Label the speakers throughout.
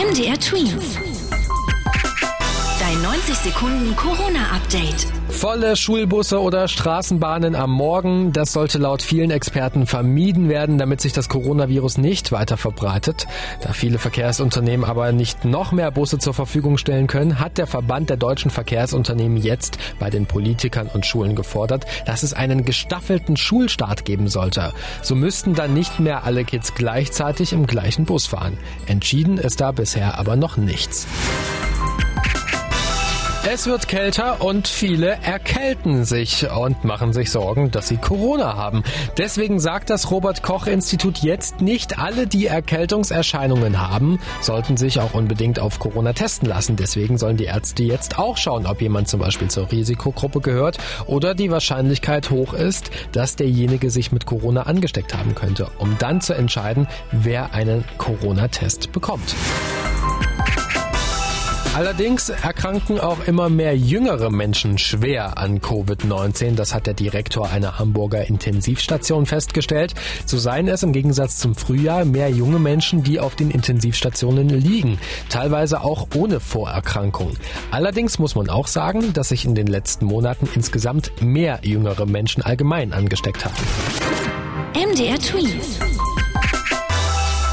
Speaker 1: MDR Twins. Dein 90 Sekunden Corona-Update.
Speaker 2: Volle Schulbusse oder Straßenbahnen am Morgen, das sollte laut vielen Experten vermieden werden, damit sich das Coronavirus nicht weiter verbreitet. Da viele Verkehrsunternehmen aber nicht noch mehr Busse zur Verfügung stellen können, hat der Verband der deutschen Verkehrsunternehmen jetzt bei den Politikern und Schulen gefordert, dass es einen gestaffelten Schulstart geben sollte. So müssten dann nicht mehr alle Kids gleichzeitig im gleichen Bus fahren. Entschieden ist da bisher aber noch nichts. Es wird kälter und viele erkälten sich und machen sich Sorgen, dass sie Corona haben. Deswegen sagt das Robert Koch Institut jetzt nicht alle, die Erkältungserscheinungen haben, sollten sich auch unbedingt auf Corona testen lassen. Deswegen sollen die Ärzte jetzt auch schauen, ob jemand zum Beispiel zur Risikogruppe gehört oder die Wahrscheinlichkeit hoch ist, dass derjenige sich mit Corona angesteckt haben könnte, um dann zu entscheiden, wer einen Corona-Test bekommt. Allerdings erkranken auch immer mehr jüngere Menschen schwer an Covid-19. Das hat der Direktor einer Hamburger Intensivstation festgestellt. So seien es im Gegensatz zum Frühjahr mehr junge Menschen, die auf den Intensivstationen liegen. Teilweise auch ohne Vorerkrankung. Allerdings muss man auch sagen, dass sich in den letzten Monaten insgesamt mehr jüngere Menschen allgemein angesteckt haben.
Speaker 1: MDR Twins.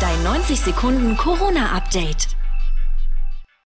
Speaker 1: Dein 90 Sekunden Corona-Update.